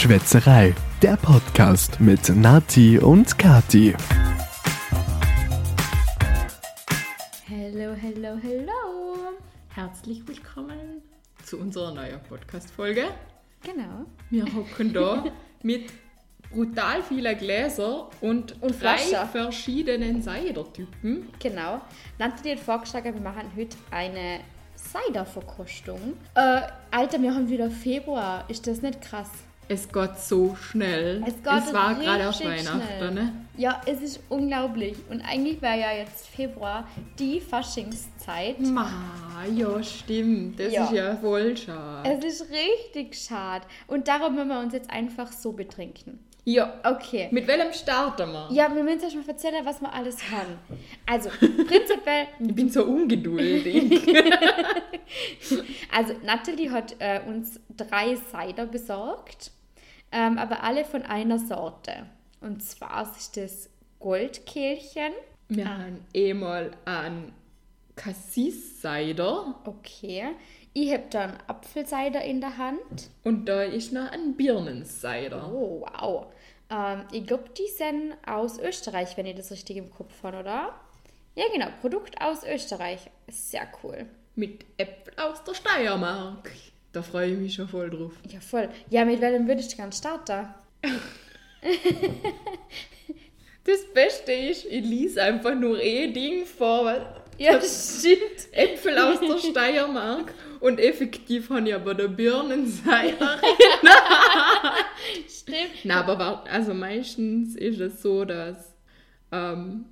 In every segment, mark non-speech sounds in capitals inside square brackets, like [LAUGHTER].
Schwätzerei, der Podcast mit Nati und Kati. Hello, hello, hello. Herzlich willkommen zu unserer neuen Podcast-Folge. Genau. Wir hocken da [LAUGHS] mit brutal vielen Gläser und, Und drei Flaschen. verschiedenen Cider-Typen. Genau. Natalie hat vorgeschlagen, wir machen heute eine Cider-Verkostung. Äh, Alter, wir haben wieder Februar. Ist das nicht krass? Es geht so schnell. Es geht war gerade richtig Weihnachten, ne? Ja, es ist unglaublich. Und eigentlich wäre ja jetzt Februar die Faschingszeit. Ma, ja, stimmt. Das Ja. ist ja voll schade. Es ist richtig schade. Und darum müssen wir uns jetzt einfach so betrinken. Ja. Okay. Mit welchem starten wir? Ja, wir müssen euch mal erzählen, was wir alles haben. Also, prinzipiell [LAUGHS] Ich bin so ungeduldig. [LAUGHS] Also Natalie hat äh, uns drei Cider besorgt, ähm, aber alle von einer Sorte. Und zwar ist das Goldkehlchen. Wir haben einmal einen Cassis-Cider Okay. Ich habe dann Apfelcider in der Hand. und da ist noch ein Birnen-Cider. Oh, wow. Ähm, ich glaube, die sind aus Österreich, wenn ich das richtig im Kopf habe, oder? Ja, genau. Produkt aus Österreich. Sehr cool. Mit Äpfel aus der Steiermark. Da freue ich mich schon voll drauf. Ja, voll. Ja, mit welchem würdest du gerne starten? Das Beste ist, ich lese einfach nur eh Ding vor, weil Ja, stimmt. Äpfel aus der Steiermark und effektiv habe ich aber der Birnencider. [LAUGHS] Stimmt. Na, aber also meistens ist es so, dass ähm,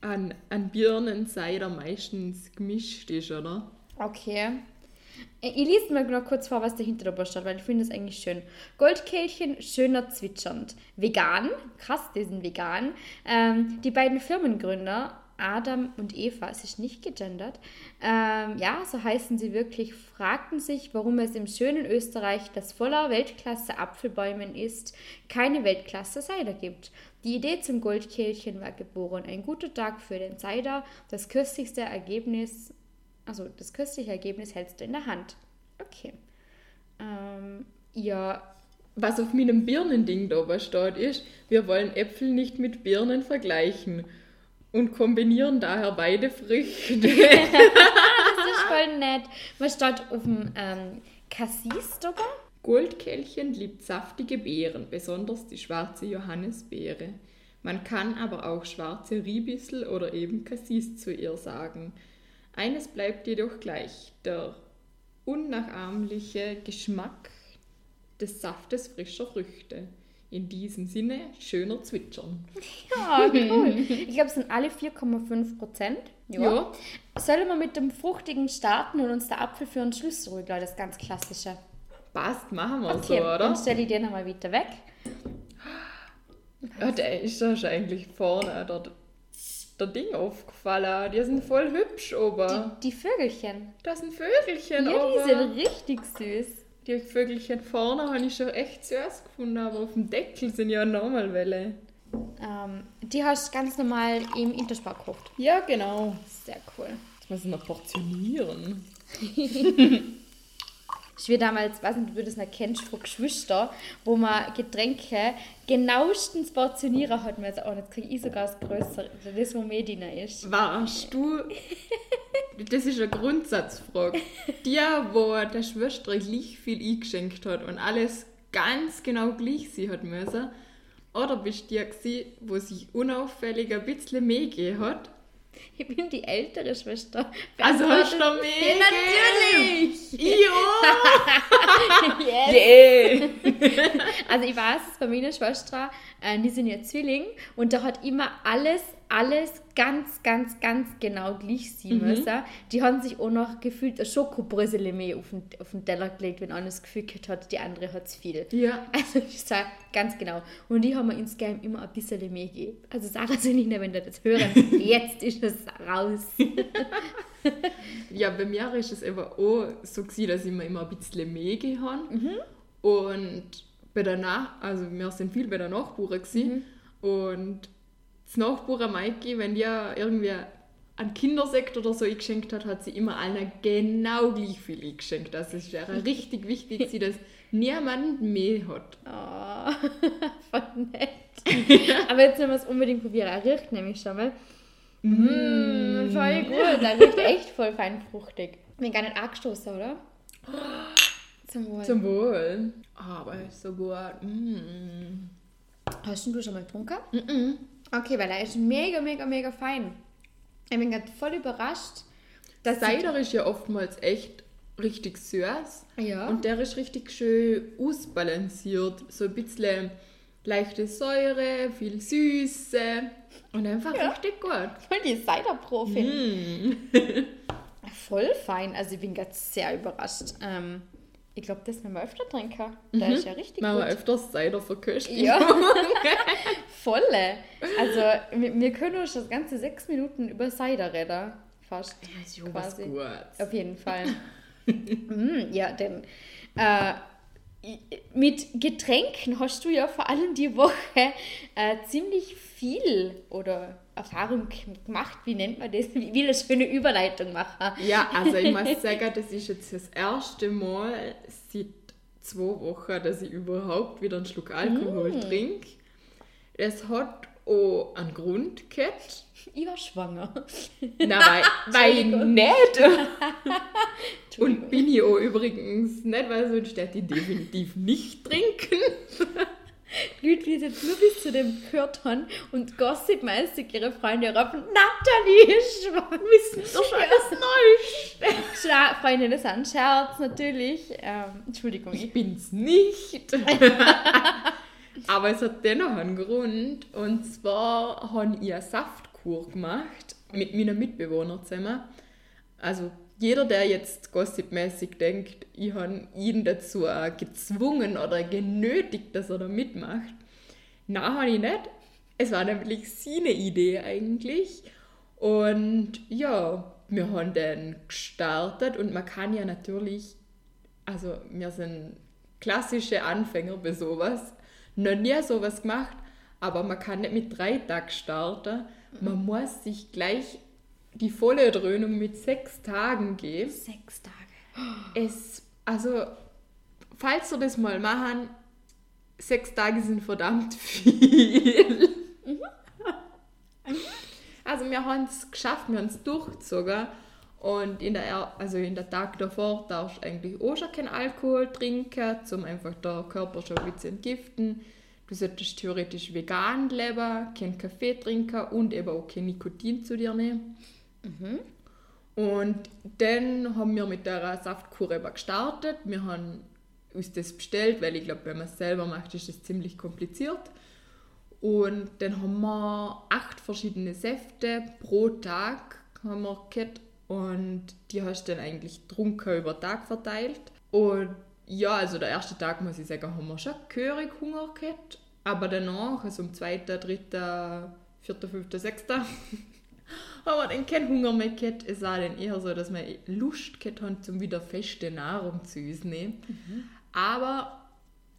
ein, ein Birnencider meistens gemischt ist, oder? Okay. Ich lese mal noch kurz vor, was dahinter dabei steht, weil ich finde es eigentlich schön. Goldkehlchen, schöner zwitschernd. Vegan, krass, die sind vegan. Ähm, die beiden Firmengründer, Adam und Eva, es ist nicht gegendert, ähm, ja, so heißen sie wirklich, fragten sich, warum es im schönen Österreich, das voller Weltklasse Apfelbäumen ist, keine Weltklasse Cider gibt. Die Idee zum Goldkehlchen war geboren. Ein guter Tag für den Cider, das köstlichste Ergebnis also das köstliche Ergebnis hältst du in der Hand. Okay. Ähm, ja, Was auf meinem Birnending da oben steht, ist, wir wollen Äpfel nicht mit Birnen vergleichen und kombinieren daher beide Früchte. [LAUGHS] das [LAUGHS] ist voll nett. Was steht auf dem ähm, Cassis drüber? Goldkehlchen liebt saftige Beeren, besonders die schwarze Johannisbeere. Man kann aber auch schwarze Riebissel oder eben Cassis zu ihr sagen. Eines bleibt jedoch gleich, der unnachahmliche Geschmack des Saftes frischer Früchte. In diesem Sinne schöner Zwitschern. [LAUGHS] Ja, cool. [LAUGHS] ich glaube, es sind alle 4,5 Prozent. Ja. Sollen wir mit dem Fruchtigen starten und uns der Apfel für einen Schlüssel das ganz Klassische. Passt, machen wir Okay, so, dann oder? stelle ich den nochmal wieder weg. Ja, der ist ja schon eigentlich vorne, der, der Ding aufgefallen. Die sind voll hübsch oben. Die Vögelchen. Da sind Vögelchen Ja, die sind richtig süß. Die Vögelchen vorne habe ich schon echt süß gefunden, aber auf dem Deckel sind ja nochmal Welle. Ähm, die hast du ganz normal im Interspar gekauft. Ja, genau. Sehr cool. Jetzt muss ich noch portionieren. [LAUGHS] Ich wie damals, weiß nicht, ob du das noch kennst, von Geschwister, wo man Getränke genauestens portionieren hat. Man auch nicht kriege ich sogar das Größere, das, wo mehr drin ist. Warst du. [LAUGHS] Das ist eine Grundsatzfrage. Die, wo der Schwester gleich viel eingeschenkt hat und alles ganz genau gleich sie hat müssen, oder bist du die, gewesen, wo sich unauffällig ein bisschen mehr gegeben hat? [LAUGHS] Ich bin die ältere Schwester. Also hast du noch mehr natürlich! [LAUGHS] [LAUGHS] Yes. Yeah! Also ich weiß es bei meiner Schwester, äh, die sind ja Zwilling und da hat immer alles, alles ganz, ganz, ganz genau gleich sein Mhm. müssen. Die haben sich auch noch gefühlt ein Schokobrösel mehr auf den, auf den Teller gelegt, wenn einer das Gefühl gehabt hat, die andere hat es viel. Ja. [LAUGHS] Also ich sage ganz genau. Und die haben mir insgeheim immer ein bisschen mehr gegeben. Also Sarah Selina, wenn ihr das hören, [LAUGHS] jetzt ist es raus. [LAUGHS] Ja, bei mir ist es eben auch so gewesen, dass ich mir immer ein bisschen mehr gegeben habe. Und bei der Nach also wir sind viel bei der Nachbarin gewesen. Und das Nachbarin Maiki, wenn die irgendwie einen Kindersekt oder so eingeschenkt hat, hat sie immer allen genau gleich viel eingeschenkt. Also es wäre [LAUGHS] richtig wichtig, dass niemand mehr hat. Oh, [LAUGHS] voll nett. [LAUGHS] Aber jetzt müssen wir es unbedingt probieren. Er riecht nämlich schon mal. Mm, voll gut. Er riecht echt voll fein fruchtig. Mir gar nicht angestoßen, oder? Zum Wohl. Zum Wohl. Ah, aber ist so gut. Mm. Hast du schon mal getrunken? Okay, weil er ist mega, mega, mega fein. Ich bin gerade voll überrascht. Dass Cider ist ja oftmals echt richtig süß. Ja. Und der ist richtig schön ausbalanciert. So ein bisschen leichte Säure, viel Süße und einfach Ja. richtig gut. voll die Cider-Profi. Mm. [LAUGHS] Voll fein. Also ich bin gerade sehr überrascht. Ähm, ich glaube, das werden wir öfter trinken. Da ist ja richtig Machen wir gut. öfters Cider verköstigen. Ja, [LAUGHS] volle. Also wir, wir können uns das ganze sechs Minuten über Cider reden. Fast. Das ist ja was quasi. Gutes. Auf jeden Fall. [LAUGHS] mm, ja, denn äh, mit Getränken hast du ja vor allem die Woche äh, ziemlich viel oder Erfahrung gemacht. Wie nennt man das? Wie will eine schöne Überleitung machen? Ja, also ich muss [LAUGHS] sagen, das ist jetzt das erste Mal seit zwei Wochen, dass ich überhaupt wieder einen Schluck Alkohol Mm. trinke. Es hat auch einen Grund gehabt. Ich war schwanger. Nein, weil, weil nicht. [LAUGHS] Und bin ich auch übrigens nicht, weil sonst hätte ich definitiv nicht trinken. Leute, die jetzt nur bis zu dem gehört haben und gossipmäßig ihre Freunde rufen, Nathalie ist schwanger. Wissen doch schon alles Neues. Schla Freunde, das ist ein Scherz, natürlich. Ähm, Entschuldigung, ich Ich bin's nicht. [LAUGHS] Aber es hat dennoch einen Grund. Und zwar habe ich eine Saftkur gemacht mit meinen Mitbewohnern zusammen. Also jeder, der jetzt gossipmäßig denkt, ich habe ihn dazu gezwungen oder genötigt, dass er da mitmacht. Nein, habe ich nicht. Es war nämlich seine Idee eigentlich. Und ja, wir haben dann gestartet und man kann ja natürlich also wir sind klassische Anfänger bei sowas. Noch nie sowas gemacht, aber man kann nicht mit drei Tagen starten. Man muss sich gleich die volle Dröhnung mit sechs Tagen geben. sechs Tage. Es, also, falls wir das mal machen, sechs Tage sind verdammt viel. Also wir haben es geschafft, wir haben es durchgezogen. Und in der, Er- also in der Tag davor darfst du eigentlich auch schon keinen Alkohol trinken, um einfach den Körper schon ein bisschen entgiften. Du solltest theoretisch vegan leben, keinen Kaffee trinken und eben auch kein Nikotin zu dir nehmen. Und dann haben wir mit der Saftkur eben gestartet. Wir haben uns das bestellt, weil ich glaube, wenn man es selber macht, ist das ziemlich kompliziert. Und dann haben wir acht verschiedene Säfte pro Tag haben wir gehabt. Und die hast du dann eigentlich trunken über den Tag verteilt. Und ja, also der erste Tag, muss ich sagen, haben wir schon gehörig Hunger gehabt. Aber danach, also am zweiten, dritten, vierten, fünften, sechsten, [LAUGHS] haben wir dann keinen Hunger mehr gehabt. Es war dann eher so, dass wir Lust gehabt haben, zum wieder feste Nahrung zu uns nehmen. Aber,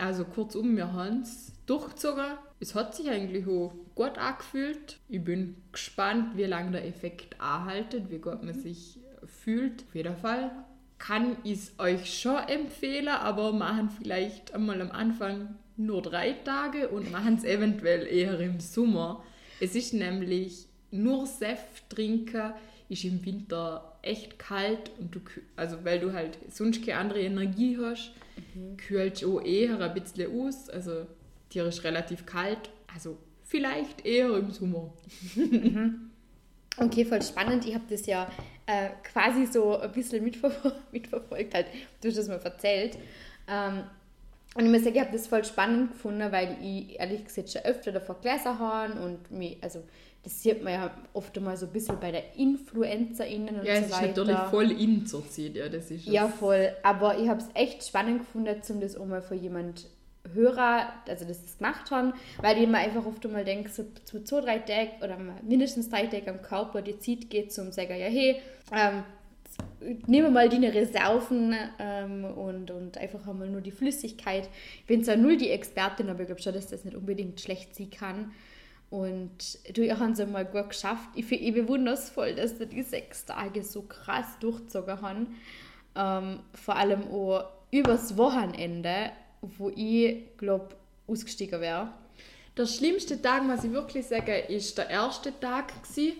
also kurzum, wir haben es durchgezogen. Es hat sich eigentlich auch gut angefühlt. Ich bin gespannt, wie lange der Effekt anhaltet, wie gut man sich fühlt. Auf jeden Fall kann ich es euch schon empfehlen, aber machen vielleicht einmal am Anfang nur drei Tage und machen es eventuell eher im Sommer. Es ist nämlich nur Saft trinken, ist im Winter echt kalt und du, also weil du halt sonst keine andere Energie hast, kühlt auch eher ein bisschen aus. Also dir ist relativ kalt, also vielleicht eher im Sommer. Okay, voll spannend. Ich habe das ja äh, quasi so ein bisschen mitverfol [LAUGHS] mitverfolgt, halt, du hast das mal erzählt. Ähm, und ich muss sagen, ich habe das voll spannend gefunden, weil ich ehrlich gesagt schon öfter davon gelesen habe und mich, also das sieht man ja oft mal so ein bisschen bei der InfluencerInnen und Ja, es so ist weiter. natürlich voll in zur Zeit, ja, das ist Ja, es. voll. Aber ich habe es echt spannend gefunden, um das auch mal von jemand Hörer, also das das gemacht haben, weil ich mir einfach oft mal denke, so, so zwei, drei Tage oder mindestens drei Tage am Körper die Zeit geht, zum sagen, ja, hey, ähm, nehmen wir mal die Reserven ähm, und, und einfach einmal nur die Flüssigkeit. Ich bin zwar null die Expertin, aber ich glaube schon, dass das nicht unbedingt schlecht sein kann. Und du haben es mal gut geschafft. Ich, fi- ich bewundere es voll, dass du die sechs Tage so krass durchgezogen haben. Ähm, vor allem auch übers Wochenende, wo ich glaube, ausgestiegen wäre. Der schlimmste Tag, muss ich wirklich sagen, ist der erste Tag gewesen.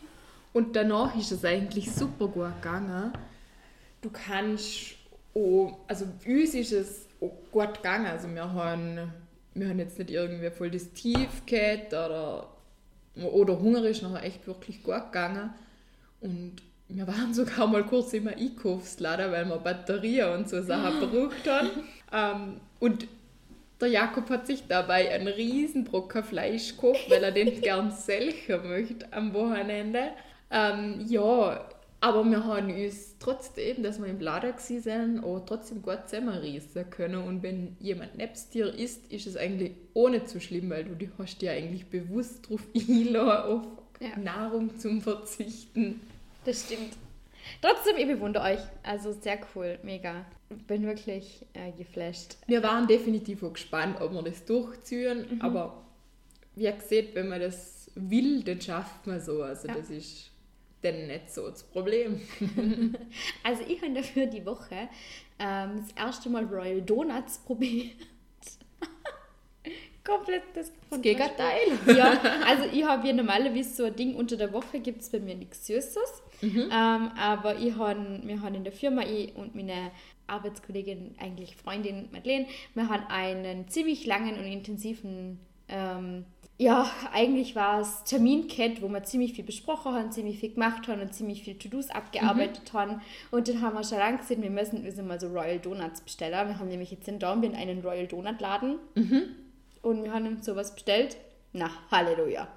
und danach ist es eigentlich super gut gegangen. Du kannst auch, also uns ist es auch gut gegangen, also wir haben, wir haben jetzt nicht irgendwie voll das Tief gehabt oder, oder Hunger ist nachher echt wirklich gut gegangen und wir waren [LAUGHS] sogar mal kurz im Einkaufsladen, weil wir Batterien und so Sachen [GASPS] gebraucht haben. Ähm, und der Jakob hat sich dabei einen riesen Brocken Fleisch gekauft, weil er den [LAUGHS] gern selber möchte am Wochenende. Ähm, ja, aber wir haben uns trotzdem, dass wir im Laden sind, auch trotzdem gut zusammenreißen können. Und wenn jemand nebst dir isst, ist es eigentlich ohne zu schlimm, weil du die hast ja eigentlich bewusst darauf [LAUGHS] einlassen, auf Ja. Nahrung zum Verzichten. Das stimmt. Trotzdem, ich bewundere euch. Also sehr cool, mega. Bin wirklich äh, geflasht. Wir waren definitiv auch gespannt, ob wir das durchziehen, Mhm. aber wie gesagt, wenn man das will, dann schafft man so. Also Ja. das ist dann nicht so das Problem. [LAUGHS] Also ich habe dafür die Woche ähm, das erste Mal Royal Donuts probiert. [LAUGHS] Komplett das, Das Gegenteil. Ja, [LAUGHS] also ich habe ja normalerweise so ein Ding unter der Woche gibt es bei mir nichts Süßes. Mhm. Ähm, aber ich han, wir haben in der Firma, ich und meine Arbeitskollegin, eigentlich Freundin Madeleine, wir haben einen ziemlich langen und intensiven, ähm, ja, eigentlich war es Termin-Cat, wo wir ziemlich viel besprochen haben, ziemlich viel gemacht haben und ziemlich viel To-Dos abgearbeitet haben. Und dann haben wir schon lange gesehen, wir müssen uns mal so Royal Donuts bestellen. Wir haben nämlich jetzt in Dornbirn einen Royal Donut Laden und wir haben uns sowas bestellt. Na, Halleluja.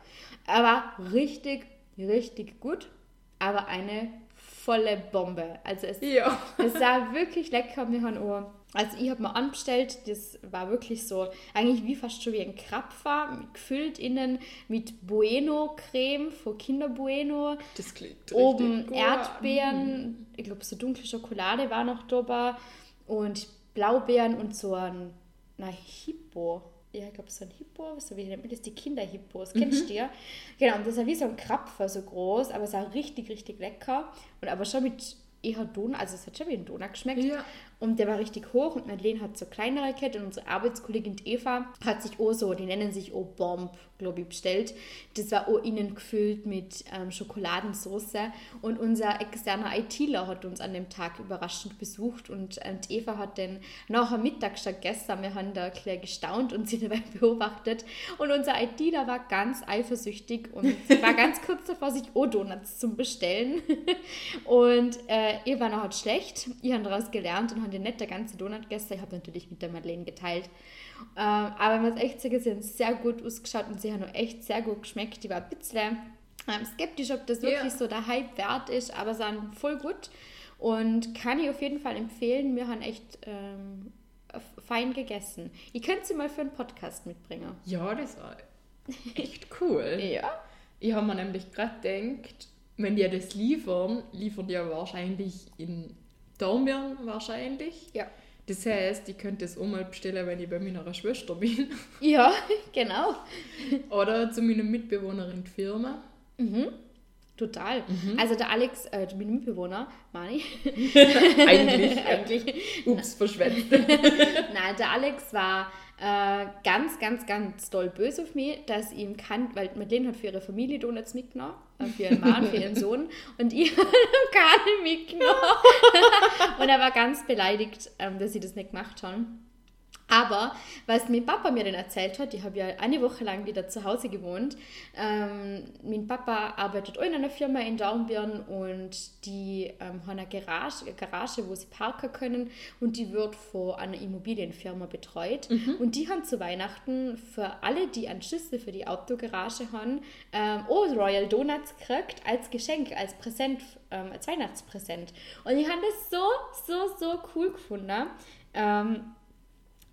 Er war richtig, richtig gut, aber eine volle Bombe. Also es, Ja. es war wirklich lecker. Wir haben auch, also ich habe mal anbestellt, das war wirklich so, eigentlich wie fast schon wie ein Krapfer, gefüllt innen mit Bueno-Creme von Kinder Bueno. Das klingt Oben. Erdbeeren, ich glaube so dunkle Schokolade war noch dabei und Blaubeeren und so ein na, Hippo. Ja, ich glaube so ein Hippo, so wie nennt man das, die Kinderhippos, kennst du ja? Genau, und das war wie so ein Krapfer, so groß, aber es war richtig, richtig lecker und aber schon mit eher Donut, also es hat schon wie ein Donut geschmeckt. Ja. Und der war richtig hoch und Madeleine hat so kleinere Kette und unsere Arbeitskollegin Eva hat sich auch so, die nennen sich auch Bomb, glaube ich, bestellt. Das war auch innen gefüllt mit ähm, Schokoladensauce und unser externer ITler hat uns an dem Tag überraschend besucht und, und Eva hat dann nachher Mittag schon gegessen. Wir haben da klar gestaunt und sie [LAUGHS] dabei beobachtet und unser ITler war ganz eifersüchtig und war ganz kurz davor, sich auch Donuts zu bestellen. [LAUGHS] Und äh, ihr war noch schlecht. Ich habe daraus gelernt und habe nicht der ganze Donut gegessen. Ich habe natürlich mit der Madeleine geteilt. Ähm, aber man muss echt sagen, sie haben sehr gut ausgeschaut und sie haben auch echt sehr gut geschmeckt. Die war ein bisschen ähm, skeptisch, ob das wirklich Ja. so der Hype wert ist, aber sie waren voll gut. Und kann ich auf jeden Fall empfehlen. Wir haben echt ähm, fein gegessen. Ich könnte sie mal für einen Podcast mitbringen. Ja, das war echt cool. [LAUGHS] Ja. Ich habe mir nämlich gerade gedacht, wenn die das liefern, liefern die ja wahrscheinlich in Dornbirn wahrscheinlich. Ja. Das heißt, ich könnte es auch mal bestellen, wenn ich bei meiner Schwester bin. [LAUGHS] Ja, genau. Oder zu meinem Mitbewohner in die Firma. Total. Also der Alex, äh, mein Mitbewohner, Mani, [LAUGHS] Eigentlich. [LAUGHS] eigentlich, Ups, verschwänzt. nein, der Alex war äh, ganz, ganz, ganz doll böse auf mich, dass ihm kann, weil Madeleine hat für ihre Familie Donuts mitgenommen, äh, für ihren Mann, für ihren Sohn und ich [LAUGHS] habe keine mitgenommen. [LAUGHS] und er war ganz beleidigt, ähm, dass sie das nicht gemacht haben. Aber was mein Papa mir dann erzählt hat, ich habe ja eine Woche lang wieder zu Hause gewohnt. Ähm, mein Papa arbeitet auch in einer Firma in Dornbirn und die ähm, haben eine Garage, eine Garage, wo sie parken können und die wird von einer Immobilienfirma betreut. Und die haben zu Weihnachten für alle, die einen Schlüssel für die Autogarage haben, ähm, oh, Royal Donuts gekriegt als Geschenk, als Präsent, ähm, als Weihnachtspräsent. Und ich habe das so, so, so cool gefunden. Ähm,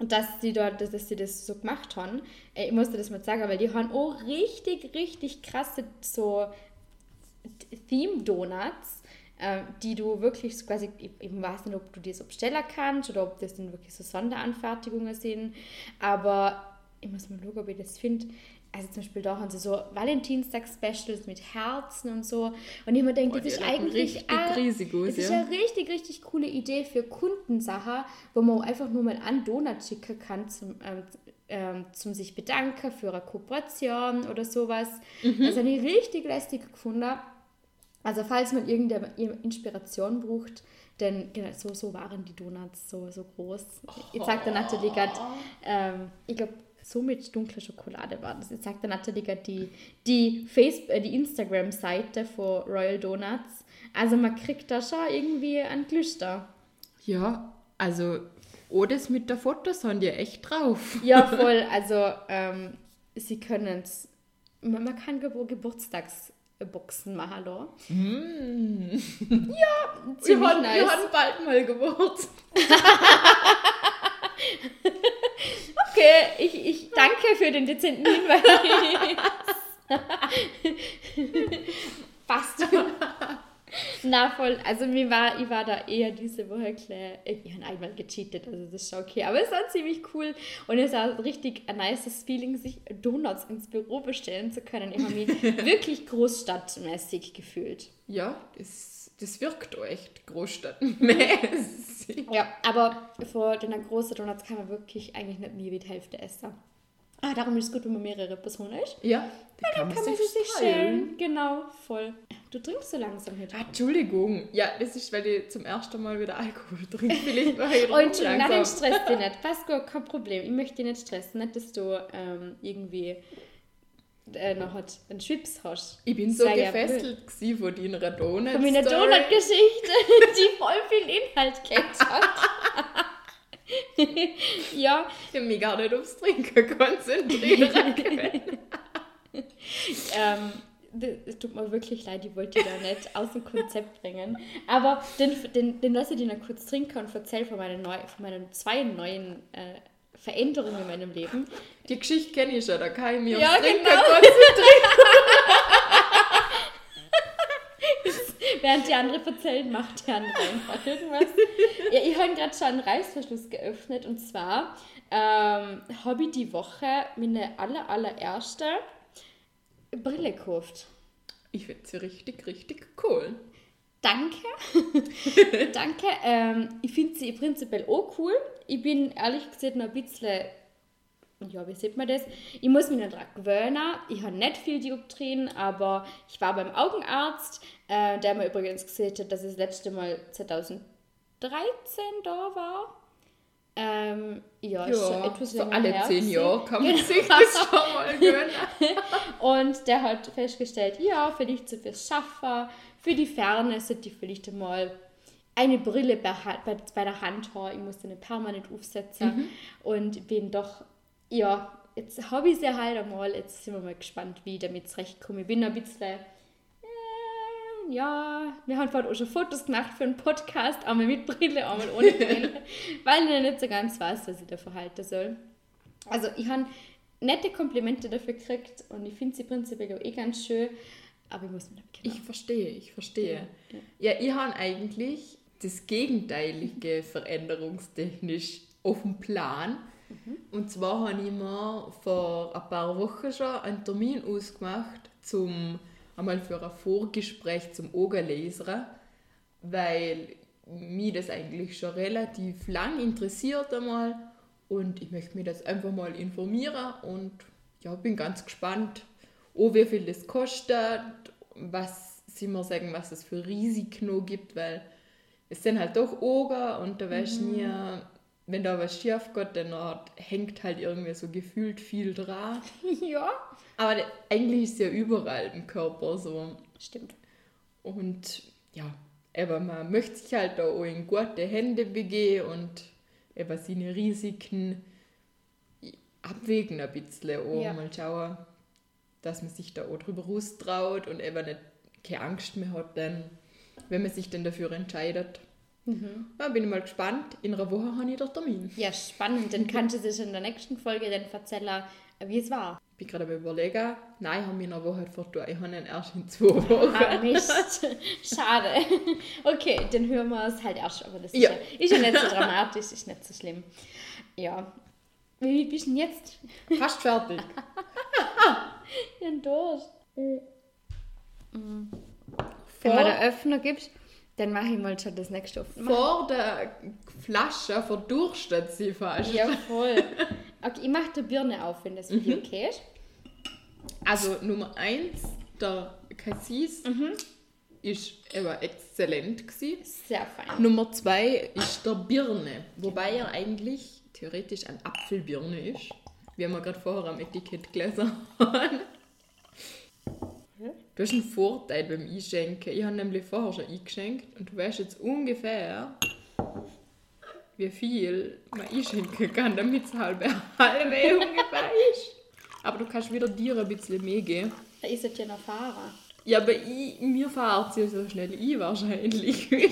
und dass sie dort, dass, sie das so gemacht haben. Äh, Ich musste das mal sagen, weil die haben auch richtig, richtig krasse so Theme-Donuts, äh, die du wirklich so quasi, ich, weiß nicht, ob du die so bestellen kannst oder ob das dann wirklich so Sonderanfertigungen sind, aber ich muss mal schauen, ob ich das finde. Also zum Beispiel da haben sie so Valentinstag-Specials mit Herzen und so. Und ich mir denke, Oh, das ist eigentlich aus, das ist ja. eine richtig, richtig coole Idee für Kundensachen, wo man einfach nur mal einen Donut schicken kann zum, ähm, ähm, zum sich bedanken für eine Kooperation oder sowas. Mhm. Das habe ich richtig lästig gefunden. Also falls man irgendeine Inspiration braucht, denn genau, so, so waren die Donuts so, so groß. Jetzt sagt der Nathalie gerade, ähm, ich glaube, so mit dunkler Schokolade war das. Jetzt sagt Nathalie gerade die, die, Facebook, äh, die Instagram-Seite von Royal Donuts. Also man kriegt da schon irgendwie ein Glüster. Ja, also, oh, das mit der Fotos haben die echt drauf. [LAUGHS] Ja, voll. Also ähm, sie können es, man, man kann Gebur Geburtstagsboxen machen da. Mm. Ja, Wir ziemlich haben, nice. wir haben bald mal Geburt. [LAUGHS] Okay, ich, ich danke für den dezenten Hinweis. [LAUGHS] Passt. Na voll, also mir war, ich war da eher diese Woche klar, ich habe einmal gecheatet, also das ist schon okay, aber es war ziemlich cool und es war richtig ein nices Feeling, sich Donuts ins Büro bestellen zu können. Ich habe mich [LAUGHS] wirklich großstadtmäßig gefühlt. Ja, das, das wirkt echt großstadtmäßig. Ja, aber vor den großen Donuts kann man wirklich eigentlich nicht mehr wie die Hälfte essen. Ah, darum ist es gut, wenn man mehrere Personen ist. Ja, da kann man Kann man sich sich schälen. Genau, voll. Du trinkst so langsam heute. Ah, Entschuldigung. Ja, das ist, weil ich zum ersten Mal wieder Alkohol trinke. Vielleicht war ich Oh, Entschuldigung, [LAUGHS] nein, langsam. stresst dich nicht. Passt gut, kein Problem. Ich möchte dich nicht stressen. Nicht, dass du ähm, irgendwie äh, noch halt einen Schwips hast. Ich bin Das so ja gefesselt gewesen von deiner Donuts. Von meiner. Donut-Geschichte, [LAUGHS] die voll viel Inhalt gehabt hat. [LAUGHS] ja, Ich habe mich gar nicht aufs Trinken konzentriert. [LAUGHS] ähm, d- es tut mir wirklich leid, ich wollte die da nicht aus dem Konzept bringen. Aber den, den, den lasse ich dir noch kurz trinken und erzähle von meinen, neu, von meinen zwei neuen äh, Veränderungen in meinem Leben. Die Geschichte kenne ich schon, da kann ich mich Ja, aufs Trinken genau. konzentrieren. [LAUGHS] Während die andere erzählen, macht die andere einfach irgendwas. Ja, ich habe gerade schon einen Reißverschluss geöffnet und zwar ähm, habe ich die Woche meine aller, allererste Brille gekauft. Ich finde sie richtig, richtig cool. Danke. [LAUGHS] Danke. Ähm, ich finde sie prinzipiell auch cool. Ich bin ehrlich gesagt noch ein bisschen. Ja, wie sieht man das? Ich muss mich noch daran gewöhnen. Ich habe nicht viel Dioptrien, aber ich war beim Augenarzt, äh, der mir übrigens gesagt hat, dass ich das letzte Mal 2013 da war. Ähm, ja, ist schon Ja, etwas so länger alle her zehn. Jahre kann man Genau. sich das schon mal [LAUGHS] gönnen. Und der hat festgestellt, ja, vielleicht so fürs Schaffen, für die Ferne sollte ich vielleicht einmal eine Brille bei, bei, bei der Hand haben. Ich musste eine permanent aufsetzen und bin doch, ja, jetzt habe ich sie halt einmal. Jetzt sind wir mal gespannt, wie ich damit zurechtkomme. Ich bin ein bisschen, ja, wir haben vorhin auch schon Fotos gemacht für einen Podcast, einmal mit Brille, einmal ohne [LAUGHS] Brille, weil ich nicht so ganz weiß, was ich da verhalten soll. Also ich habe nette Komplimente dafür gekriegt und ich finde sie prinzipiell auch eh ganz schön, aber ich muss mich damit Ich verstehe, ich verstehe. Ja, ich habe eigentlich das Gegenteilige veränderungstechnisch auf dem Plan. Und zwar habe ich mir vor ein paar Wochen schon einen Termin ausgemacht, zum einmal für ein Vorgespräch zum Augenlasern, weil mich das eigentlich schon relativ lang interessiert einmal und ich möchte mich das einfach mal informieren und ja, bin ganz gespannt, oh, wie viel das kostet, was sie mir sagen, was es für Risiken noch gibt, weil es sind halt doch Augen und da weißt du nie, wenn da was schief geht, dann hängt halt irgendwie so gefühlt viel dran. [LAUGHS] Ja, Aber eigentlich ist es ja überall im Körper so. stimmt. Und ja, aber man möchte sich halt da auch in gute Hände begehen und eben seine Risiken abwägen ein bisschen. Auch Ja. mal schauen, dass man sich da auch drüber raustraut und eben nicht keine Angst mehr hat, dann, wenn man sich dann dafür entscheidet. Ja, bin ich mal gespannt. In einer Woche habe ich den Termin. Ja, spannend. Dann kannst du sich in der nächsten Folge dann erzählen, wie es war. Ich bin gerade am überlegen, nein, ich habe mich in einer Woche vertun. Ich habe ihn erst in zwei Wochen. Ah, Mist. Schade. Okay, dann hören wir es halt erst. Aber das ist Ja. ja, ist ja nicht so dramatisch, ist nicht so schlimm. Ja. Wie bist du denn jetzt? Fast fertig. Ich hab Durst. Wenn Vor, man den Öffner gibt, dann mache ich mal schon das nächste offen. vor der Flasche verdurstet sie fast. Ja, voll. Okay, ich mache die Birne auf, wenn das für dich okay ist. Also Nummer 1, der Cassis, ist eben exzellent gewesen. Sehr fein. Nummer 2 ist der Birne, wobei er eigentlich theoretisch ein Apfelbirne ist, wie wir gerade vorher am Etikett gelesen Du hast einen Vorteil beim Einschenken. Ich habe nämlich vorher schon eingeschenkt und du weißt jetzt ungefähr, wie viel man einschenken kann, damit es halbe halbe [LAUGHS] ungefähr ist. Aber du kannst wieder dir ein bisschen mehr geben. Da ist es ja noch Fahrer. Ja, aber ich, mir fahrt sie so schnell ein wahrscheinlich. [LAUGHS]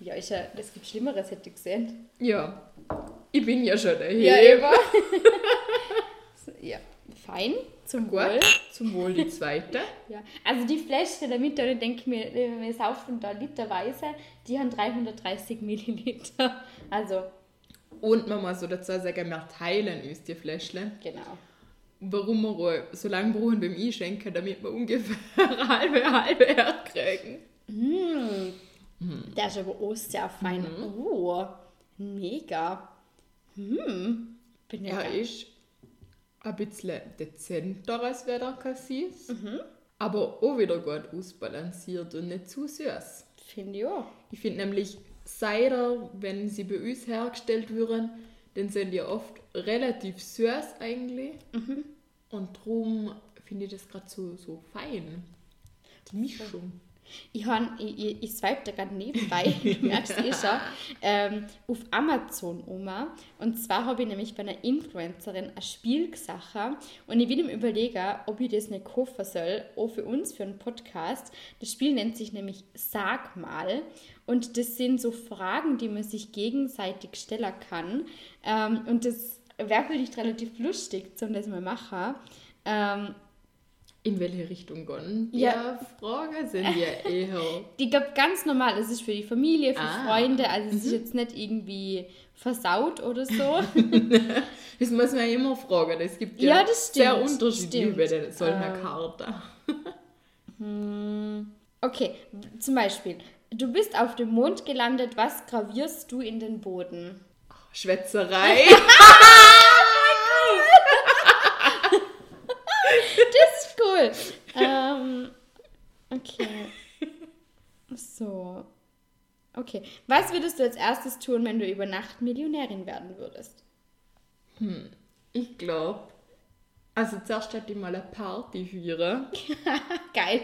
Ja, ist ja, das gibt Schlimmeres, hätte ich gesehen. ja, ich bin ja schon der Ja, Heber. So, [LAUGHS] ja, fein. Zum Wohl. Zum Wohl die zweite. [LAUGHS] Ja. Also die Fläschche damit, ich denke mir, wir saufen da literweise, die haben 330 Milliliter. [LAUGHS] Also, Und man muss so dazu sagen, wir teilen uns die Fläschle. genau. Warum wir so lange brauchen beim Einschenken, damit wir ungefähr [LAUGHS] halbe, halbe herkriegen. Der ist aber auch sehr fein. Oh, mega. Hm. Bin ja, gar- ist ein bisschen dezenter als der Cassis, aber auch wieder gut ausbalanciert und nicht zu süß. Finde ich auch. Ich finde nämlich Cider, wenn sie bei uns hergestellt würden, dann sind die oft relativ süß eigentlich. Und darum finde ich das gerade so, so fein. Die Mischung. Ich, han, ich, ich, swipe da gerade nebenbei, [LAUGHS] du merkst eh schon, ähm, auf Amazon um. Und zwar habe ich nämlich bei einer Influencerin ein Spiel gesagt und ich will ihm überlegen, ob ich das nicht kaufen soll, auch für uns, für einen Podcast. Das Spiel nennt sich nämlich Sag mal. Und das sind so Fragen, die man sich gegenseitig stellen kann. Ähm, und das wäre vielleicht relativ lustig, zum das mal machen. Ähm, In welche Richtung gehen? Ja. Fragen sind ja [LAUGHS] eher. Die glaube ganz normal. Es ist für die Familie, für Ah. Freunde. Also es ist jetzt nicht irgendwie versaut oder so. [LAUGHS] Das muss man ja immer fragen. Es gibt Ja, ja, das sehr stimmt, unterschiedliche stimmt. bei den solchen Ähm. Karten. Okay, zum Beispiel. Du bist auf dem Mond gelandet. Was gravierst du in den Boden? Schwätzerei. [LAUGHS] Das ist cool. ähm, okay. So. Okay. Was würdest du als erstes tun, wenn du über Nacht Millionärin werden würdest? Ich glaube. Also zuerst hätte ich mal eine Party führen. [LAUGHS] Geil.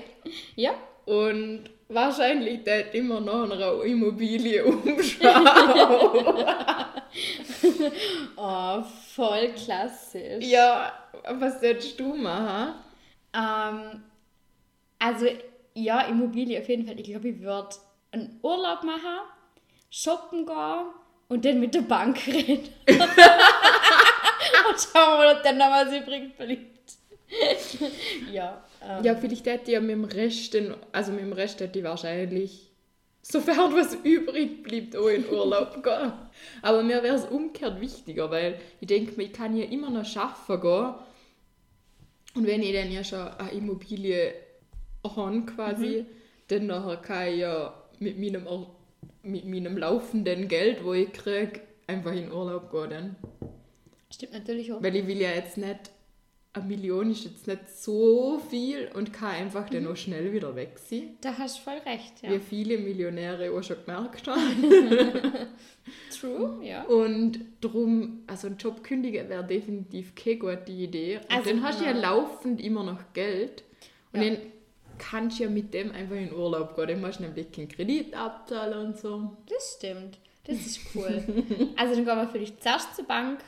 Ja? Und wahrscheinlich hätte immer noch eine Immobilie umschauen. [LAUGHS] Oh, voll klassisch. ja, was solltest du machen? Ähm, also, ja, Immobilie auf jeden Fall. Ich glaube, ich würde einen Urlaub machen, shoppen gehen und dann mit der Bank [LAUGHS] reden. und schauen wir, ob dann noch was übrig bleibt. ja. Ähm, Ja, vielleicht hätte ich ja mit dem Rest, den- also mit dem Rest hätte ich wahrscheinlich, sofern was übrig bleibt, auch in Urlaub [LAUGHS] gehen. Aber mir wäre es umgekehrt wichtiger, weil ich denke mir, ich kann ja immer noch arbeiten gehen. Und wenn ich dann ja schon eine Immobilie habe quasi, dann nachher kann ich ja mit meinem, mit meinem laufenden Geld, wo ich kriege, einfach in Urlaub gehen. Dann. Stimmt natürlich auch. Weil ich will ja jetzt nicht, eine Million ist jetzt nicht so viel und kann einfach dann auch schnell wieder weg sein. Da hast du voll recht, ja. Wie viele Millionäre auch schon gemerkt haben. [LAUGHS] True, ja. Und darum, also einen Job kündigen wäre definitiv keine gute Idee. Und Also, dann hast du ja ja. laufend immer noch Geld. Und Ja. dann kannst du ja mit dem einfach in Urlaub gehen. Dann musst du nämlich keinen Kredit abzahlen und so. Das stimmt. Das ist cool. [LAUGHS] also dann gehen wir vielleicht zuerst zur Bank,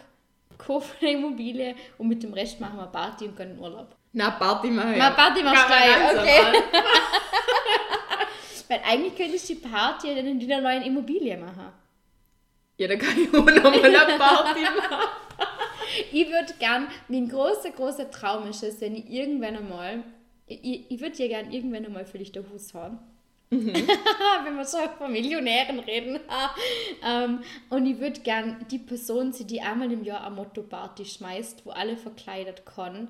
kaufen eine Immobilie und mit dem Rest machen wir Party und gehen in Urlaub. Na, Party machen Na, Party machst du gleich, okay. [LAUGHS] [LAUGHS] Weil eigentlich könntest du die Party dann in der neuen Immobilie machen. Ja, da kann ich auch nochmal eine Party machen. Ich würde gern, mein großer, großer Traum ist es, wenn ich irgendwann einmal, ich, ich würde ja gern irgendwann einmal vielleicht ein Haus haben. [LAUGHS] wenn wir schon von Millionären reden. [LAUGHS] ähm, und ich würde gern die Person sein, die einmal im Jahr eine Motto-Party schmeißt, wo alle verkleidet kann.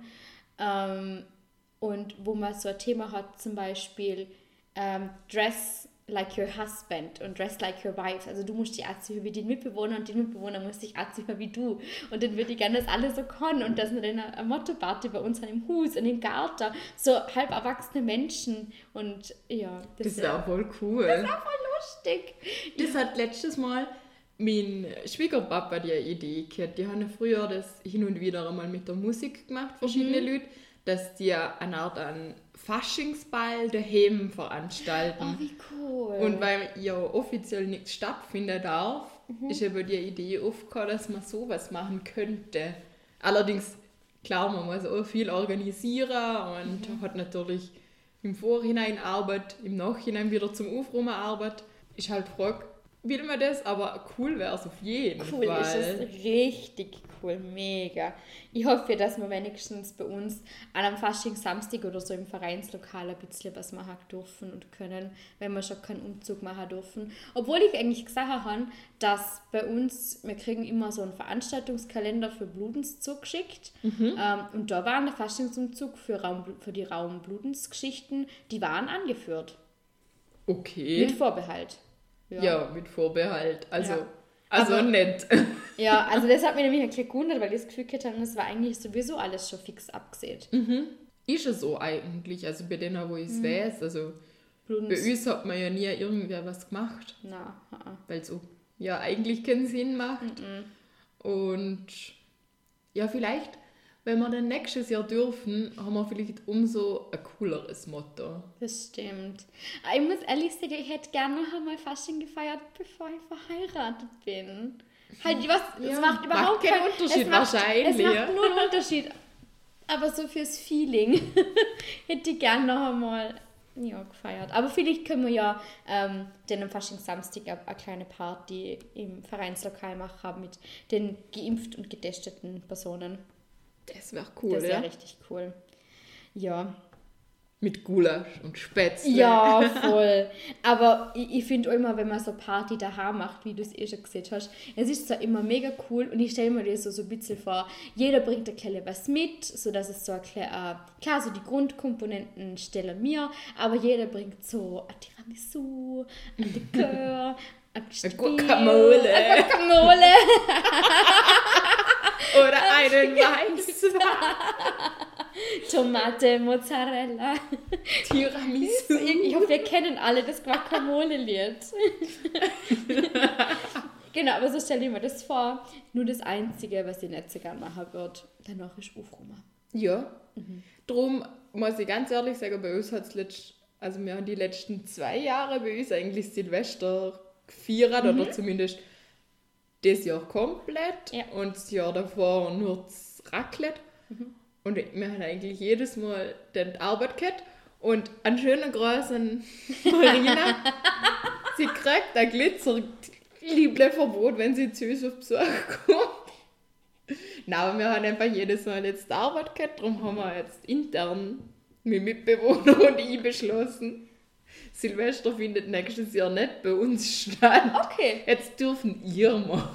Ähm, und wo man so ein Thema hat, zum Beispiel ähm, Dress like your husband und dress like your wife. Also du musst dich anziehen wie den Mitbewohner und die Mitbewohner muss dich anziehen wie du. Und dann würde ich gerne, dass alle so können und dass wir dann eine Mottoparty bei uns an dem Hus, in dem Garten, so halb erwachsene Menschen und ja. Das, das ist auch voll cool. Das ist auch voll lustig. Das hat letztes Mal mein Schwiegerpapa die Idee gehabt. Die haben früher das hin und wieder einmal mit der Musik gemacht, verschiedene mhm. Leute, dass die eine Art an Faschingsball daheim veranstalten. Oh, wie cool. Und weil ja offiziell nichts stattfinden darf, mhm. ist aber die Idee aufgekommen, dass man sowas machen könnte. Allerdings, klar, man muss auch viel organisieren und mhm. hat natürlich im Vorhinein Arbeit, im Nachhinein wieder zum Aufräumen Arbeit. Ist halt Frage, will man das, aber cool wäre es auf jeden cool Fall. Cool ist es, richtig cool, mega. Ich hoffe, dass wir wenigstens bei uns an einem Fasching-Samstag oder so im Vereinslokal ein bisschen was machen dürfen und können, wenn wir schon keinen Umzug machen dürfen. Obwohl ich eigentlich gesagt habe, dass bei uns, wir kriegen immer so einen Veranstaltungskalender für Bludens zugeschickt mhm. ähm, und da war ein Faschingsumzug für, Raum, für die Raum-Bludens-Geschichten, die waren angeführt. Okay. Mit Vorbehalt. Ja, ja mit Vorbehalt. Also, ja. also Aber, nett. [LAUGHS] Ja, also das hat mich nämlich ein bisschen gewundert, weil ich das Gefühl hatte, das war eigentlich sowieso alles schon fix abgesehen. Mhm. Ist es so eigentlich, also bei denen, wo ich es mhm. weiß, also Blutens. bei uns hat man ja nie irgendwer was gemacht. Na, Weil es so ja eigentlich keinen Sinn macht. Mhm. Und ja, vielleicht wenn wir dann nächstes Jahr dürfen, haben wir vielleicht umso ein cooleres Motto. Das stimmt. Ich muss ehrlich sagen, ich hätte gerne noch einmal Fasching gefeiert, bevor ich verheiratet bin. Halt, was, ja, es macht überhaupt macht keinen Unterschied es macht, wahrscheinlich. Es macht nur einen Unterschied. Aber so fürs Feeling [LAUGHS] hätte ich gerne noch einmal ja, gefeiert. Aber vielleicht können wir ja ähm, den am Fasching Samstag eine, eine kleine Party im Vereinslokal machen mit den geimpft und getesteten Personen. Das wäre cool, Das wäre ja? richtig cool. Ja. Mit Gulasch und Spätzle. Ja, [LAUGHS] voll. Aber ich, ich finde immer, wenn man so Party daheim macht, wie du es eh schon gesehen hast, es ist zwar immer mega cool und ich stelle mir das so, so ein bisschen vor, jeder bringt ein kleines was mit, sodass es so ein kleines, äh, klar, so die Grundkomponenten stellen mir, aber jeder bringt so ein Tiramisu, ein Likör, [LAUGHS] ein Guacamole. Ein Guacamole. [LAUGHS] Oder einen [LAUGHS] Weißwein. Tomate, Mozzarella. Tiramisu. Ich hoffe, wir kennen alle das Guacamole-Lied. [LAUGHS] genau, aber so stelle ich mir das vor. Nur das Einzige, was ich nicht so gerne machen würde, danach ist Aufräumen. Ja. Mhm. Drum muss ich ganz ehrlich sagen, bei uns hat es also wir haben die letzten zwei Jahre bei uns eigentlich Silvester gefeiert mhm. oder zumindest das Jahr komplett ja. und das Jahr davor nur das Raclette. Mhm. Und wir haben eigentlich jedes Mal den Arbeit gehabt und einen schönen großen [LAUGHS] Marina. sie kriegt ein Glitzer-Liebleverbot, wenn sie zu uns auf Besuch kommt. Nein, aber wir haben einfach jedes Mal jetzt Arbeit gehabt, darum haben wir jetzt intern mit Mitbewohner und ich beschlossen, Silvester findet nächstes Jahr nicht bei uns statt. Okay. Jetzt dürfen ihr mal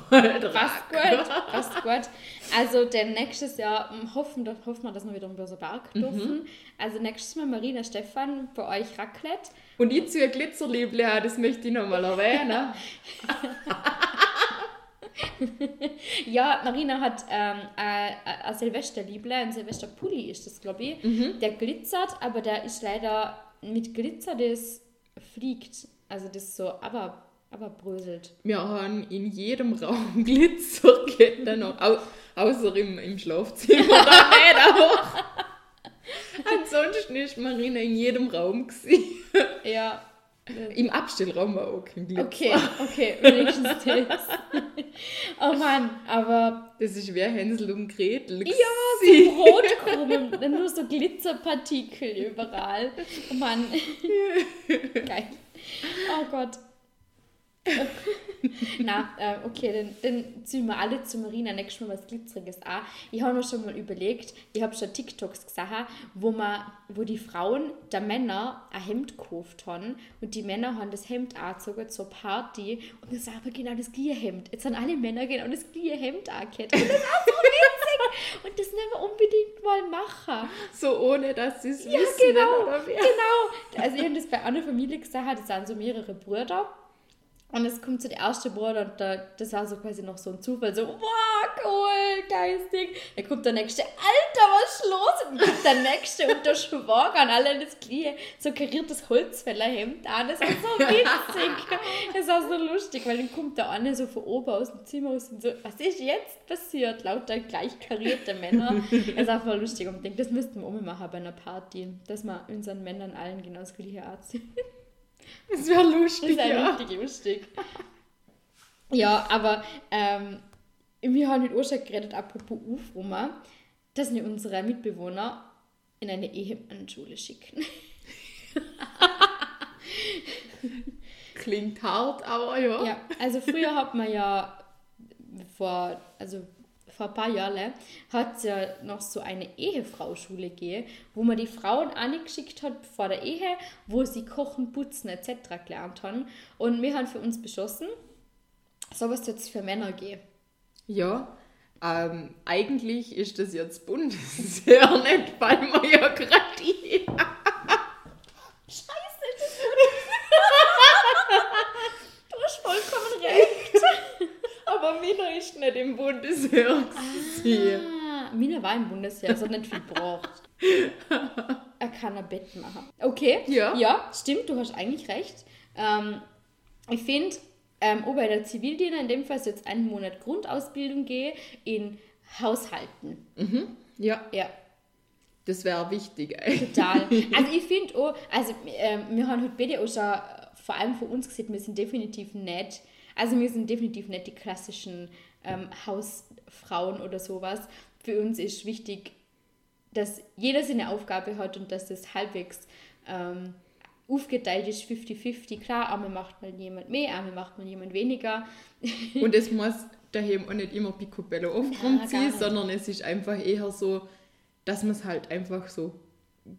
Passt gut, passt gut. Also denn nächstes Jahr hm, hoffen, hoffen wir, dass wir wieder im Börser Berg mhm. dürfen. Mhm. Also nächstes Mal Marina Stefan, bei euch Raclette. Und ich zu ihr Glitzerliebling, das möchte ich noch mal erwähnen. [LAUGHS] ja, Marina hat ähm, ein, ein Silvesterliebling, ein Silvesterpulli ist das, glaube ich. Mhm. Der glitzert, aber der ist leider mit Glitzer, das fliegt. Also das so, aber, aber bröselt. Wir haben in jedem Raum [LAUGHS] Glitzerketten noch, au, außer im, im Schlafzimmer, [LAUGHS] [LAUGHS] da nicht auch. Ansonsten ist Marina in jedem Raum gewesen. Ja. Im Abstellraum war auch kein Glitzer. Okay, okay, wenigstens [LAUGHS] das. oh Mann, aber... Das ist wie Hänsel und Gretel. Ja, so Brotkrumen, [LAUGHS] nur so Glitzerpartikel überall. Oh Mann. [LAUGHS] Geil. Oh Gott. [LAUGHS] Na, äh, okay, dann, dann ziehen wir alle zu Marina nächstes Mal was Glitzeriges an. Ich habe mir schon mal überlegt, ich habe schon TikToks gesehen, wo, man, wo die Frauen der Männer ein Hemd gekauft haben und die Männer haben das Hemd angezogen zur Party und das war aber genau das gleiche Hemd. Jetzt haben alle Männer genau das gleiche Hemd angehabt. Und das war so [LAUGHS] witzig. und das nehmen wir unbedingt mal machen. So ohne, dass sie es Ja, wissen. genau, genau. Also ich habe das bei einer Familie gesehen, das sind so mehrere Brüder. Und es kommt so der erste Bruder und da, das war so quasi noch so ein Zufall, so, wow, cool, geiles Ding. Dann kommt der nächste, Alter, was ist los? Und dann kommt der nächste und der Schwager und alle das gleiche, so kariertes Holzfällerhemd an. Das war so [LAUGHS] witzig. Das war so lustig, weil dann kommt der eine so von oben aus dem Zimmer aus und so, was ist jetzt passiert? Lauter gleich karierte Männer. Das war voll lustig und ich denke, das müssten wir auch mal machen bei einer Party, dass wir unseren Männern allen genau das gleiche anziehen. Das wäre Das lustig, ist ja richtig lustig. [LAUGHS] Ja, aber ähm, wir haben mit Urschak geredet, apropos Ufrummer, dass wir unsere Mitbewohner in eine Ehemannschule schicken. [LAUGHS] Klingt hart, aber ja. Ja, also früher hat man ja vor, also vor ein paar Jahren hat es ja noch so eine Ehefrauschule gegeben, wo man die Frauen angeschickt hat vor der Ehe, wo sie kochen, putzen etc. gelernt haben. Und wir haben für uns beschlossen, sowas jetzt für Männer gehen. Ja, ähm, eigentlich ist das jetzt Bundesheer [LAUGHS] nicht, weil man ja gerade die... Scheiße, das ist Du hast vollkommen recht. Aber Mina ist nicht im Bundesheer. Ah, Mina war im Bundesheer, so nicht viel braucht. Er kann ein Bett machen. Okay, Ja. ja, stimmt, du hast eigentlich recht. Ähm, ich finde, ähm, auch bei der Zivildiener in dem Fall jetzt einen Monat Grundausbildung gehe in Haushalten. Ja, Ja, das wäre wichtig. ey. total. [LAUGHS] Also ich finde auch, also ähm, wir haben heute beide auch schon äh, vor allem für uns gesehen, wir sind definitiv nicht, also wir sind definitiv nicht die klassischen ähm, Hausfrauen oder sowas. Für uns ist wichtig, dass jeder seine Aufgabe hat und dass das halbwegs ähm, aufgeteilt ist, 50-50. Klar, einmal macht mal jemand mehr, einmal macht mal jemand weniger. [LAUGHS] Und es muss daheim auch nicht immer Picobello sein, nicht. sondern es ist einfach eher so, dass man es halt einfach so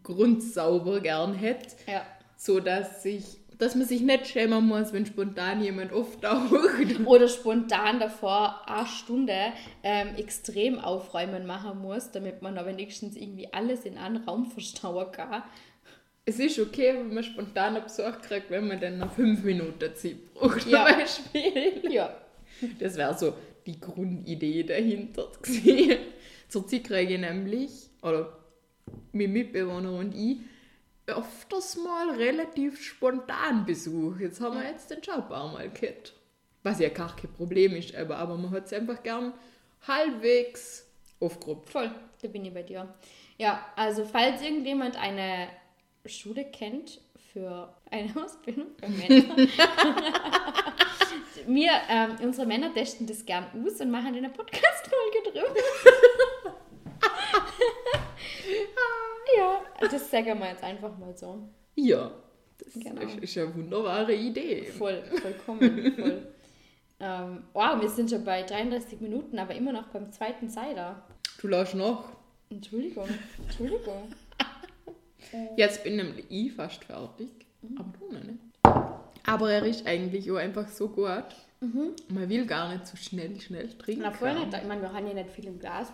grundsauber gern hätte, Ja. so dass sich dass man sich nicht schämen muss, wenn spontan jemand auftaucht. [LAUGHS] Oder spontan davor eine Stunde ähm, extrem aufräumen machen muss, damit man da wenigstens irgendwie alles in einen Raum verstauen kann. Es ist okay, wenn man spontan einen Besuch kriegt, wenn man dann noch fünf Minuten Zeit braucht, Ja. zum Beispiel. Ja. Das wäre so die Grundidee dahinter gewesen. Zurzeit kriege ich nämlich, oder mein Mitbewohner und ich, öfters mal relativ spontan Besuch. Jetzt haben wir jetzt den Job auch mal gehabt. Was ja gar kein Problem ist, aber, aber man hat es einfach gern halbwegs aufgeräumt. Voll, da bin ich bei dir. Ja, also falls irgendjemand eine Schule kennt für eine [LAUGHS] Ausbildung für Männer, [LAUGHS] wir, ähm, unsere Männer testen das gern aus und machen eine Podcast-Folge drüber. [LAUGHS] ja, das sagen wir jetzt einfach mal so. Ja, das Genau. ist, ist eine wunderbare Idee. Voll, vollkommen, voll. ähm, wow, wir sind schon bei 33 Minuten, aber immer noch beim zweiten Cider. Du läufst noch. Entschuldigung, Entschuldigung. [LAUGHS] Jetzt bin nämlich ich fast fertig, aber du noch nicht. Aber er ist eigentlich auch einfach so gut. Man will gar nicht so schnell, schnell trinken. Na, vorher nicht. Ich meine, wir haben ja nicht viel im Glas.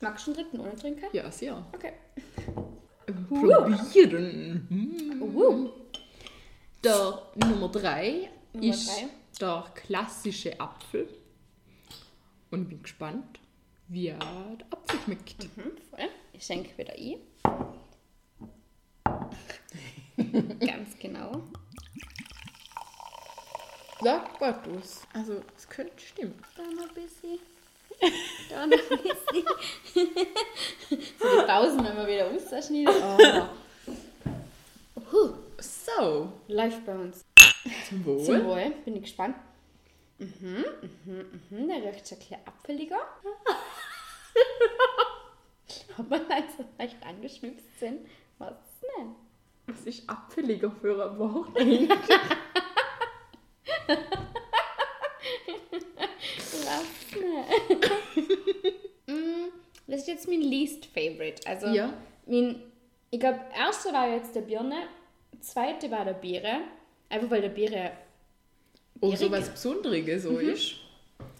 Magst du einen dritten ohne trinken? Ja, sehr. Okay. Probieren. Hm. Uh. Der Nummer 3 Nummer ist drei. der klassische Apfel. Und bin gespannt, wie der Apfel schmeckt. Hm, voll. Ich schenke wieder ein. [LAUGHS] Ganz genau. Sag Bartus. Also, es könnte stimmen. Da noch ein bisschen. [LAUGHS] Bisschen. so die Pausen, wenn wir wieder ausschneiden. Oh. So, Läuft bei uns. zum Wohl. Zum Wohl. Bin ich gespannt. Mhm, mhm, mhm. Der riecht schon ein bisschen apfeliger. [LAUGHS] Ob wir also leicht angeschwipst sind. Was denn? Was ist apfeliger für ein Wort? Was [LAUGHS] denn? Mm, das ist jetzt mein least favorite. Also, Ja. mein, ich glaube, erste war jetzt der Birne, zweite war der Beere. Einfach weil der Beere, Oh, so was Besonderes so ist.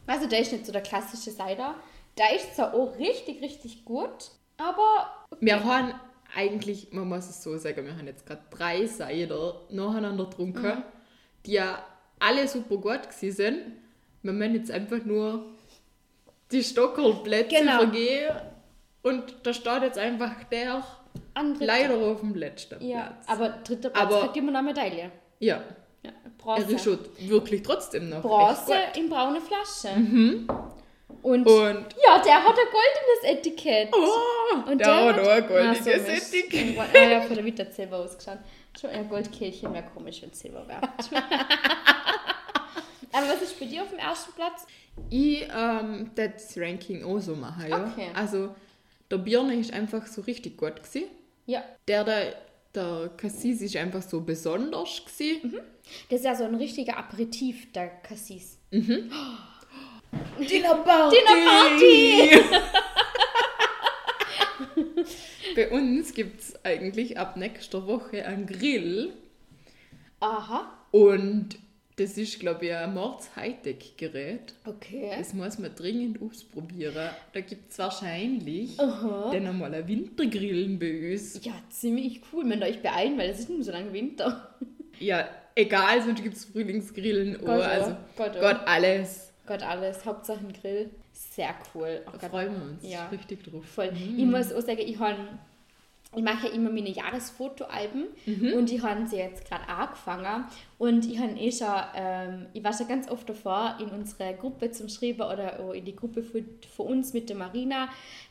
also der ist nicht so der klassische Cider. Der ist zwar auch richtig, richtig gut, Aber Wir haben eigentlich, man muss es so sagen, wir haben jetzt gerade drei Cider nacheinander getrunken, Mhm. die ja alle super gut gewesen sind. Wir müssen jetzt einfach nur die Stockerlplätze Genau. vergehen und da steht jetzt einfach der andere. leider auf dem letzten Ja, Platz. aber dritter Platz Aber- kriegt immer noch eine Medaille. ja, Ja, er ist Bronze. schon wirklich trotzdem noch Bronze in braune Flasche. Mhm. Und. Und ja, der hat ein goldenes Etikett. oh, Und der, hat auch ein goldiges Ah, so. Etikett. Ah ja, von der Vita hat Silber ausgeschaut. Schon ein Goldkehlchen wäre komisch, wenn es Silber wäre. [LAUGHS] [LAUGHS] Aber was ist bei dir auf dem ersten Platz? Ich ähm, das Ranking auch so machen, ja. Okay. Also, der Birne ist einfach so richtig gut gewesen. Ja, Der, der, der Cassis ist einfach so besonders gewesen. das ist ja so ein richtiger Aperitif, der Cassis. [GASPS] Dinner Party! Dinner Party! [LAUGHS] Bei uns gibt es eigentlich ab nächster Woche einen Grill. Aha, Und das ist, glaube ich, ein Mords-Hightech-Gerät. okay. Das muss man dringend ausprobieren. Da gibt es wahrscheinlich Aha. dann einmal ein Wintergrillen bei uns. Ja, ziemlich cool. Man euch beeilen, weil es ist nicht so lange Winter. Ja, egal, sonst gibt es Frühlingsgrillen. Gott, oh. also Gott, oh. Gott, alles. Gott, alles. Hauptsache ein Grill. Sehr cool. Oh Da Gott, freuen wir uns Ja. richtig drauf. voll. Ich muss auch sagen, ich habe ich mache ja immer meine Jahresfotoalben und ich habe sie jetzt gerade angefangen. Und ich habe eh schon, ähm, ich war schon ganz oft davor in unsere Gruppe zum Schreiben oder in die Gruppe für, für uns mit der Marina,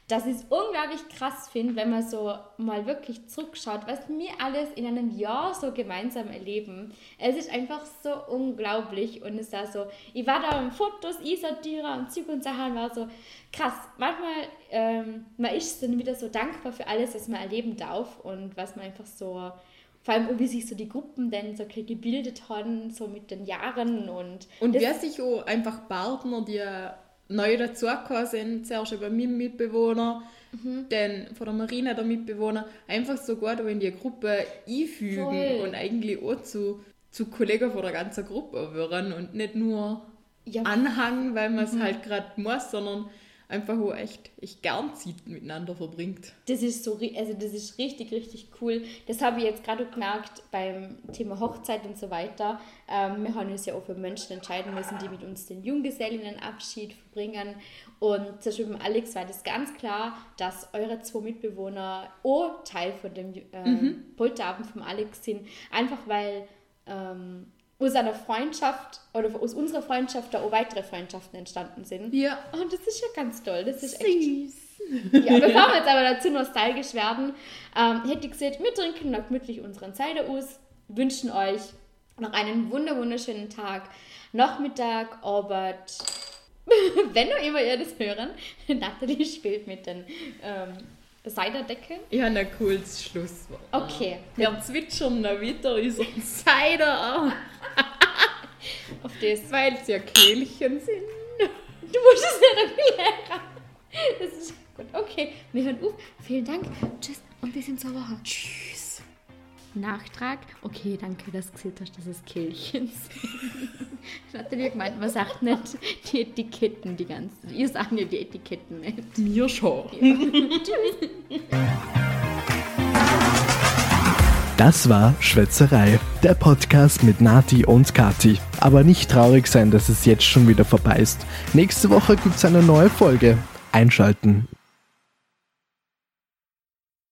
dass ich es unglaublich krass finde, wenn man so mal wirklich zurückschaut, was wir alles in einem Jahr so gemeinsam erleben. Es ist einfach so unglaublich und es war so, ich war da am Fotos, einsortieren und Züg und Sachen war so krass. Manchmal, ähm, man ist dann wieder so dankbar für alles, was man erleben darf und was man einfach so, vor allem wie sich so die Gruppen dann so gebildet haben, so mit den Jahren und Und wer sich auch einfach Partner, die neu dazugekommen sind, zuerst über meinen Mitbewohner, Mhm. dann von der Marina der Mitbewohner, einfach so gut in die Gruppe einfügen Voll. und eigentlich auch zu, zu Kollegen von der ganzen Gruppe werden und nicht nur ja, Anhang, weil man es Mhm. halt gerade muss, sondern einfach auch echt, echt gern Zeit miteinander verbringt. Das ist so, also das ist richtig, richtig cool. Das habe ich jetzt gerade auch gemerkt beim Thema Hochzeit und so weiter. Ähm, wir haben uns ja auch für Menschen entscheiden müssen, die mit uns den Junggesellinnenabschied verbringen. Und zum Beispiel beim Alex war das ganz klar, dass eure zwei Mitbewohner auch Teil von dem ähm, Polterabend vom Alex sind. Einfach weil ähm, aus einer Freundschaft oder aus unserer Freundschaft da auch weitere Freundschaften entstanden sind. Ja. Und das ist ja ganz toll. Das ist echt Süß. [LAUGHS] ja, bevor wir jetzt aber dazu nostalgisch werden, ähm, hätte ich gesagt, wir trinken noch gemütlich unseren Cider aus, wünschen euch noch einen wunder wunderschönen Tag, Nachmittag, Abend, [LAUGHS] wenn noch immer ihr das hören. [LAUGHS] Nathalie spielt mit den ähm, Cider-Deckeln. Ich habe ein cooles Schlusswort. Okay, Wir zwitschern da wieder unseren [LAUGHS] Cider, auf das. weil es ja Kehlchen sind. Du musst es nicht erklären. Das ist gut. Okay, wir hören auf. Vielen Dank. Tschüss und bis in zwei Wochen. Tschüss. Nachtrag. Okay, danke, dass du gesehen hast, dass es Kehlchen sind. Nathalie [LAUGHS] hat gemeint, man sagt nicht die Etiketten die ganzen. Ihr sagt ja die Etiketten nicht. Mir schon. [LAUGHS] Das war Schwätzerei, der Podcast mit Nati und Kati. Aber nicht traurig sein, dass es jetzt schon wieder vorbei ist. Nächste Woche gibt's eine neue Folge. Einschalten.